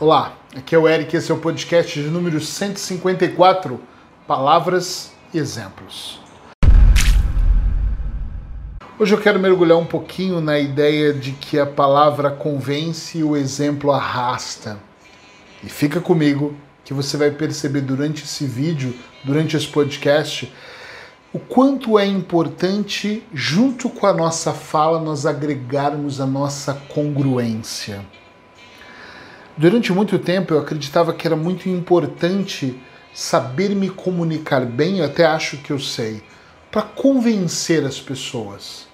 Olá, aqui é o Eric, esse é o podcast de número 154, Palavras e Exemplos. Hoje eu quero mergulhar um pouquinho na ideia de que a palavra convence e o exemplo arrasta. E fica comigo que você vai perceber durante esse vídeo, durante esse podcast, o quanto é importante, junto com a nossa fala, nós agregarmos a nossa congruência. Durante muito tempo eu acreditava que era muito importante saber me comunicar bem, eu até acho que eu sei, para convencer as pessoas.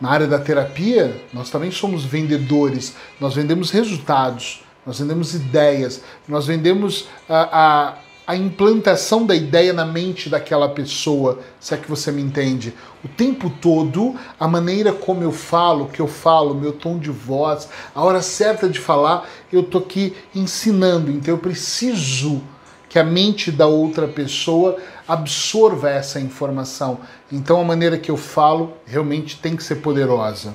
Na área da terapia, nós também somos vendedores, nós vendemos resultados, nós vendemos ideias, nós vendemos a, a a implantação da ideia na mente daquela pessoa, se é que você me entende. O tempo todo, a maneira como eu falo, o que eu falo, meu tom de voz, a hora certa de falar, eu tô aqui ensinando. Então eu preciso que a mente da outra pessoa absorva essa informação. Então a maneira que eu falo realmente tem que ser poderosa.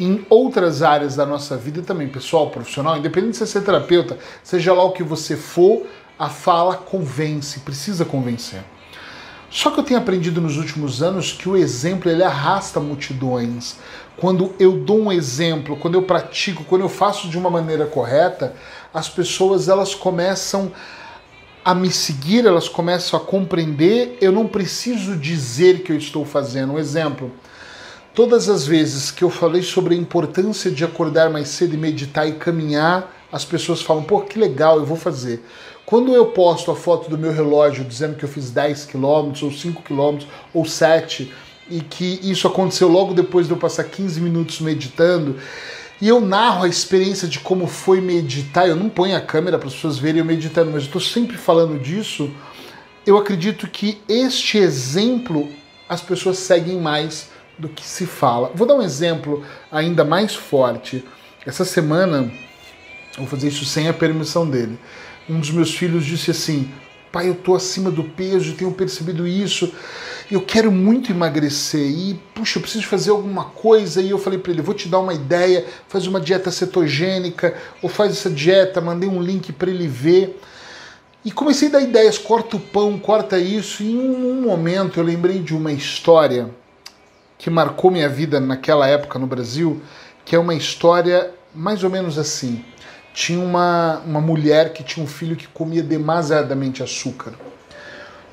Em outras áreas da nossa vida também, pessoal, profissional, independente de você ser terapeuta, seja lá o que você for, a fala convence, precisa convencer. Só que eu tenho aprendido nos últimos anos que o exemplo ele arrasta multidões. Quando eu dou um exemplo, quando eu pratico, quando eu faço de uma maneira correta, as pessoas elas começam a me seguir, elas começam a compreender. Eu não preciso dizer que eu estou fazendo. Um exemplo. Todas as vezes que eu falei sobre a importância de acordar mais cedo e meditar e caminhar, as pessoas falam: pô, que legal, eu vou fazer. Quando eu posto a foto do meu relógio dizendo que eu fiz 10 km, ou 5 km, ou 7, e que isso aconteceu logo depois de eu passar 15 minutos meditando, e eu narro a experiência de como foi meditar, eu não ponho a câmera para as pessoas verem eu meditando, mas eu estou sempre falando disso, eu acredito que este exemplo as pessoas seguem mais do que se fala. Vou dar um exemplo ainda mais forte. Essa semana, vou fazer isso sem a permissão dele um dos meus filhos disse assim: pai, eu tô acima do peso, tenho percebido isso, eu quero muito emagrecer e, puxa, eu preciso fazer alguma coisa. E eu falei para ele: vou te dar uma ideia, faz uma dieta cetogênica, ou faz essa dieta, mandei um link para ele ver. E comecei a dar ideias: corta o pão, corta isso. E em um momento eu lembrei de uma história que marcou minha vida naquela época no Brasil, que é uma história mais ou menos assim tinha uma, uma mulher que tinha um filho que comia demasiadamente açúcar.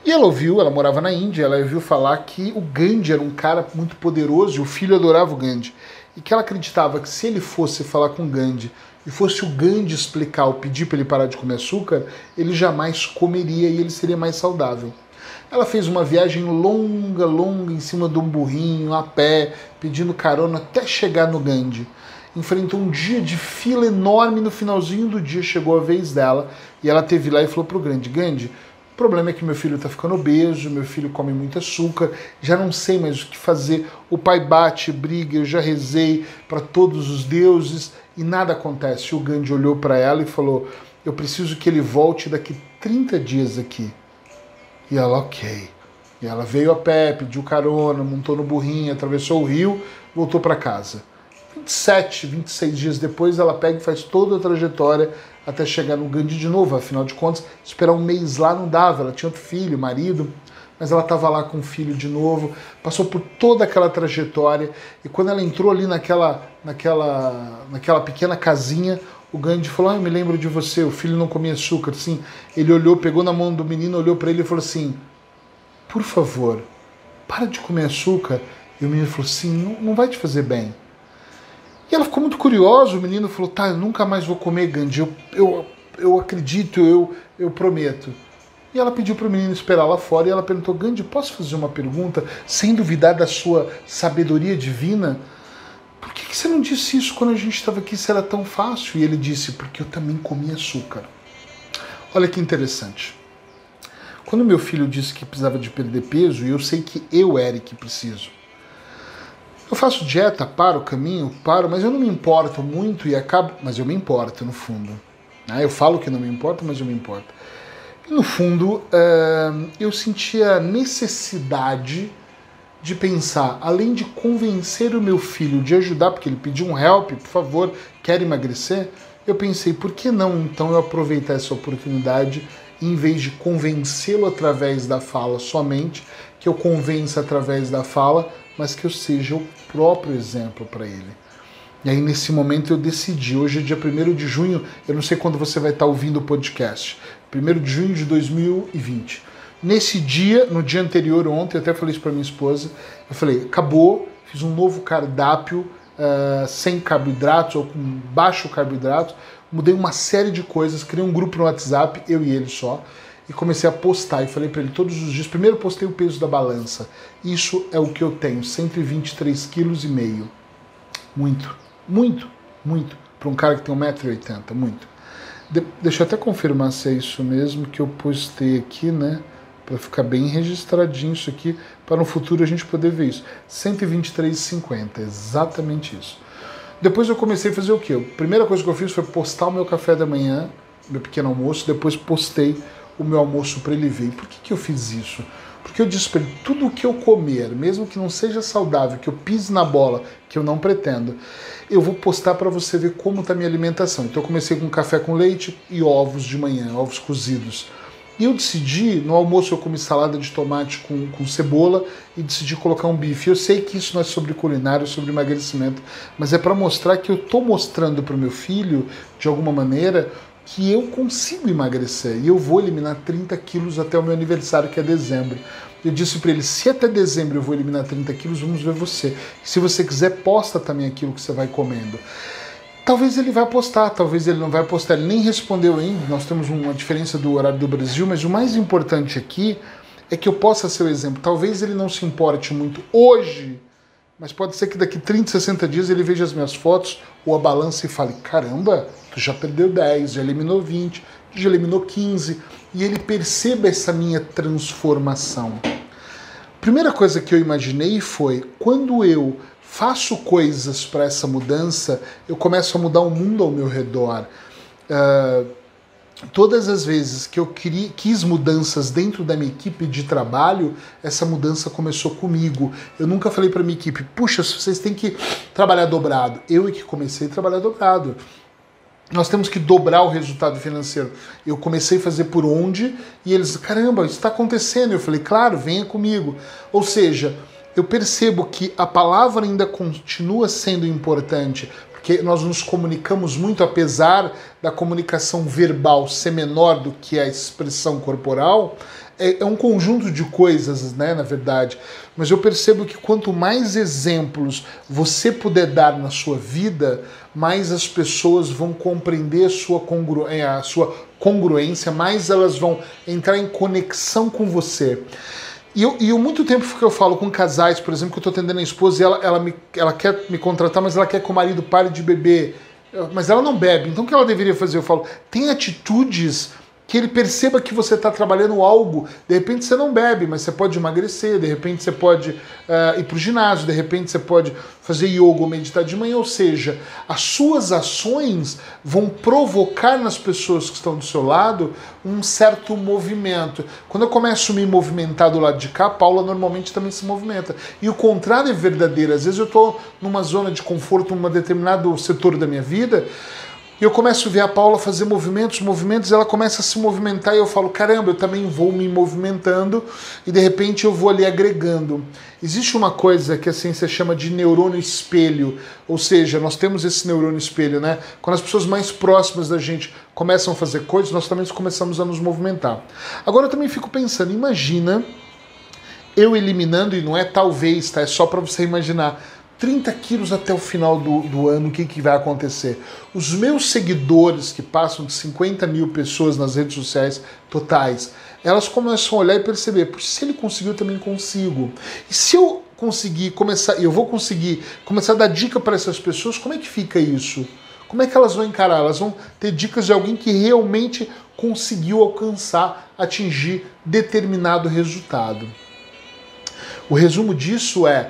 E ela ouviu, ela morava na Índia, ela ouviu falar que o Gandhi era um cara muito poderoso e o filho adorava o Gandhi. E que ela acreditava que se ele fosse falar com o Gandhi e fosse o Gandhi explicar ou pedir para ele parar de comer açúcar, ele jamais comeria e ele seria mais saudável. Ela fez uma viagem longa, longa, em cima de um burrinho, a pé, pedindo carona até chegar no Gandhi enfrentou um dia de fila enorme. No finalzinho do dia chegou a vez dela e ela teve lá e falou pro Grande: Gandhi, o problema é que meu filho está ficando obeso, meu filho come muito açúcar, já não sei mais o que fazer. O pai bate, briga, eu já rezei para todos os deuses e nada acontece. O Gandhi olhou para ela e falou: Eu preciso que ele volte daqui 30 dias aqui. E ela, ok. E ela veio a pé, pediu carona, montou no burrinho, atravessou o rio, voltou para casa. 27, 26 dias depois, ela pega e faz toda a trajetória até chegar no Gandhi de novo. Afinal de contas, esperar um mês lá não dava. Ela tinha outro filho, marido, mas ela estava lá com o filho de novo, passou por toda aquela trajetória e quando ela entrou ali naquela, naquela, naquela pequena casinha, o Gandhi falou: ah, Eu me lembro de você, o filho não comia açúcar. Assim, ele olhou, pegou na mão do menino, olhou para ele e falou assim: Por favor, para de comer açúcar. E o menino falou assim: Não, não vai te fazer bem. E ela ficou muito curiosa, o menino falou, tá, eu nunca mais vou comer Gandhi, eu, eu, eu acredito, eu, eu prometo. E ela pediu para o menino esperar lá fora e ela perguntou, Gandhi, posso fazer uma pergunta sem duvidar da sua sabedoria divina? Por que, que você não disse isso quando a gente estava aqui se era tão fácil? E ele disse, porque eu também comi açúcar. Olha que interessante. Quando meu filho disse que precisava de perder peso, e eu sei que eu, Eric, preciso, eu faço dieta, paro o caminho, paro, mas eu não me importo muito e acabo. Mas eu me importo, no fundo. Né? Eu falo que não me importo, mas eu me importo. E no fundo, uh, eu sentia necessidade de pensar, além de convencer o meu filho de ajudar, porque ele pediu um help, por favor, quer emagrecer, eu pensei, por que não então eu aproveitar essa oportunidade em vez de convencê-lo através da fala somente, que eu convença através da fala, mas que eu seja o próprio exemplo para ele. E aí, nesse momento, eu decidi. Hoje é dia 1 de junho, eu não sei quando você vai estar ouvindo o podcast. 1 de junho de 2020. Nesse dia, no dia anterior, ontem, eu até falei isso para minha esposa. Eu falei: acabou, fiz um novo cardápio uh, sem carboidratos ou com baixo carboidrato. Mudei uma série de coisas, criei um grupo no WhatsApp, eu e ele só e comecei a postar. E falei para ele todos os dias. Primeiro postei o peso da balança. Isso é o que eu tenho, 123 quilos e meio. Muito. Muito, muito. Para um cara que tem 1,80m, muito. De deixa eu até confirmar se é isso mesmo que eu postei aqui, né? Para ficar bem registradinho isso aqui, para no futuro a gente poder ver isso. 123,50, exatamente isso. Depois eu comecei a fazer o quê? A primeira coisa que eu fiz foi postar o meu café da manhã, meu pequeno almoço, depois postei o meu almoço para ele ver. Por que, que eu fiz isso? Porque eu disse para ele, tudo o que eu comer, mesmo que não seja saudável, que eu pise na bola, que eu não pretendo, eu vou postar para você ver como está minha alimentação. Então eu comecei com café com leite e ovos de manhã, ovos cozidos. E eu decidi, no almoço eu comi salada de tomate com, com cebola e decidi colocar um bife. Eu sei que isso não é sobre culinária, é sobre emagrecimento, mas é para mostrar que eu estou mostrando para o meu filho, de alguma maneira, que eu consigo emagrecer e eu vou eliminar 30 quilos até o meu aniversário, que é dezembro. Eu disse para ele: se até dezembro eu vou eliminar 30 quilos, vamos ver você. Se você quiser, posta também aquilo que você vai comendo. Talvez ele vai postar, talvez ele não vai postar. Ele nem respondeu ainda. Nós temos uma diferença do horário do Brasil, mas o mais importante aqui é que eu possa ser o exemplo. Talvez ele não se importe muito hoje, mas pode ser que daqui 30, 60 dias ele veja as minhas fotos ou a balança e fale: caramba, tu já perdeu 10, já eliminou 20, já eliminou 15, e ele perceba essa minha transformação. Primeira coisa que eu imaginei foi quando eu faço coisas para essa mudança, eu começo a mudar o mundo ao meu redor. Uh, todas as vezes que eu queria, quis mudanças dentro da minha equipe de trabalho, essa mudança começou comigo. Eu nunca falei para minha equipe, puxa, vocês têm que trabalhar dobrado. Eu é que comecei a trabalhar dobrado nós temos que dobrar o resultado financeiro. Eu comecei a fazer por onde e eles, caramba, isso está acontecendo. Eu falei, claro, venha comigo. Ou seja, eu percebo que a palavra ainda continua sendo importante, porque nós nos comunicamos muito, apesar da comunicação verbal ser menor do que a expressão corporal, é, é um conjunto de coisas, né, na verdade. Mas eu percebo que quanto mais exemplos você puder dar na sua vida, mais as pessoas vão compreender a sua, congru é, a sua congruência, mais elas vão entrar em conexão com você. E eu, e eu muito tempo que eu falo com casais, por exemplo, que eu estou atendendo a esposa e ela, ela, me, ela quer me contratar, mas ela quer que o marido pare de beber. Mas ela não bebe, então o que ela deveria fazer? Eu falo, tem atitudes que ele perceba que você está trabalhando algo. De repente você não bebe, mas você pode emagrecer, de repente você pode uh, ir para o ginásio, de repente você pode fazer yoga ou meditar de manhã. Ou seja, as suas ações vão provocar nas pessoas que estão do seu lado um certo movimento. Quando eu começo a me movimentar do lado de cá, a Paula normalmente também se movimenta. E o contrário é verdadeiro. Às vezes eu estou numa zona de conforto, num determinado setor da minha vida e eu começo a ver a Paula fazer movimentos, movimentos, ela começa a se movimentar e eu falo, caramba, eu também vou me movimentando e de repente eu vou ali agregando. Existe uma coisa que a ciência chama de neurônio espelho, ou seja, nós temos esse neurônio espelho, né? Quando as pessoas mais próximas da gente começam a fazer coisas, nós também começamos a nos movimentar. Agora eu também fico pensando, imagina eu eliminando, e não é talvez, tá? É só para você imaginar 30 quilos até o final do, do ano, o que, que vai acontecer? Os meus seguidores, que passam de 50 mil pessoas nas redes sociais totais, elas começam a olhar e perceber, se ele conseguiu, eu também consigo. E se eu conseguir começar, eu vou conseguir começar a dar dica para essas pessoas, como é que fica isso? Como é que elas vão encarar? Elas vão ter dicas de alguém que realmente conseguiu alcançar, atingir determinado resultado. O resumo disso é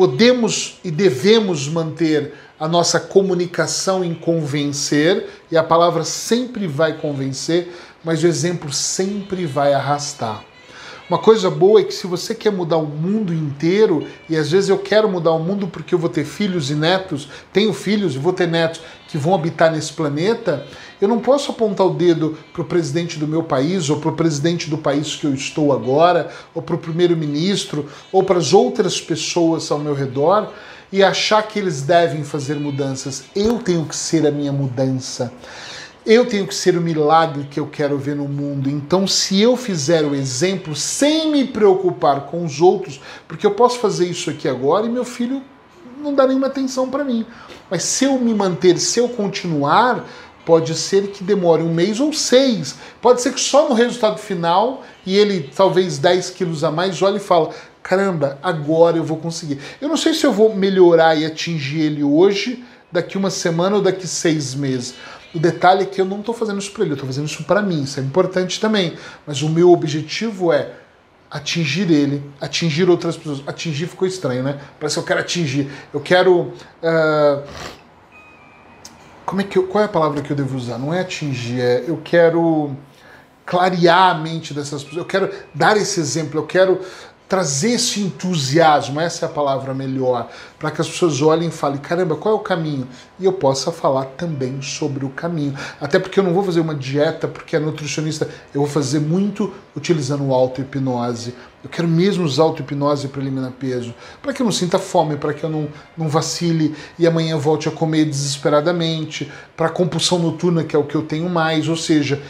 podemos e devemos manter a nossa comunicação em convencer, e a palavra sempre vai convencer, mas o exemplo sempre vai arrastar. Uma coisa boa é que se você quer mudar o mundo inteiro, e às vezes eu quero mudar o mundo porque eu vou ter filhos e netos, tenho filhos e vou ter netos que vão habitar nesse planeta, eu não posso apontar o dedo para o presidente do meu país, ou para o presidente do país que eu estou agora, ou para o primeiro-ministro, ou para as outras pessoas ao meu redor e achar que eles devem fazer mudanças. Eu tenho que ser a minha mudança. Eu tenho que ser o milagre que eu quero ver no mundo. Então, se eu fizer o exemplo sem me preocupar com os outros, porque eu posso fazer isso aqui agora e meu filho não dá nenhuma atenção para mim. Mas se eu me manter, se eu continuar, pode ser que demore um mês ou seis. Pode ser que só no resultado final e ele talvez 10 quilos a mais olhe e fala: caramba, agora eu vou conseguir. Eu não sei se eu vou melhorar e atingir ele hoje, daqui uma semana ou daqui seis meses. O detalhe é que eu não estou fazendo isso para ele, eu estou fazendo isso para mim, isso é importante também. Mas o meu objetivo é atingir ele, atingir outras pessoas. Atingir ficou estranho, né? Parece que eu quero atingir. Eu quero. Uh... Como é que eu... Qual é a palavra que eu devo usar? Não é atingir, é eu quero clarear a mente dessas pessoas. Eu quero dar esse exemplo, eu quero trazer esse entusiasmo, essa é a palavra melhor, para que as pessoas olhem e falem: caramba, qual é o caminho? E eu possa falar também sobre o caminho. Até porque eu não vou fazer uma dieta porque é nutricionista, eu vou fazer muito utilizando auto-hipnose. Eu quero mesmo usar auto-hipnose para eliminar peso, para que eu não sinta fome, para que eu não, não vacile e amanhã volte a comer desesperadamente, para compulsão noturna, que é o que eu tenho mais, ou seja,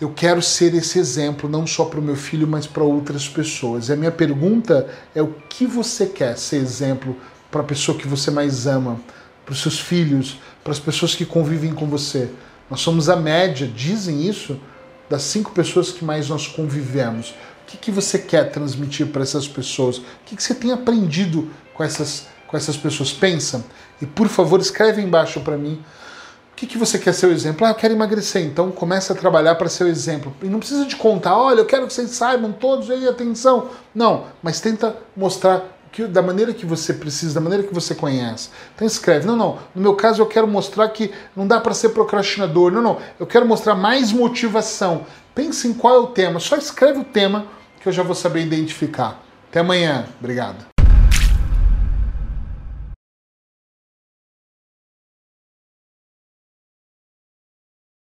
eu quero ser esse exemplo não só para o meu filho, mas para outras pessoas. E a minha pergunta é o que você quer ser exemplo para a pessoa que você mais ama, para os seus filhos, para as pessoas que convivem com você. Nós somos a média, dizem isso, das cinco pessoas que mais nós convivemos. O que, que você quer transmitir para essas pessoas? O que, que você tem aprendido com essas, com essas pessoas? Pensa e, por favor, escreve embaixo para mim o que, que você quer ser o exemplo? Ah, eu quero emagrecer, então comece a trabalhar para ser o exemplo. E não precisa de contar, olha, eu quero que vocês saibam todos aí, atenção. Não, mas tenta mostrar que, da maneira que você precisa, da maneira que você conhece. Então escreve, não, não, no meu caso eu quero mostrar que não dá para ser procrastinador, não, não, eu quero mostrar mais motivação. Pense em qual é o tema, só escreve o tema que eu já vou saber identificar. Até amanhã, obrigado.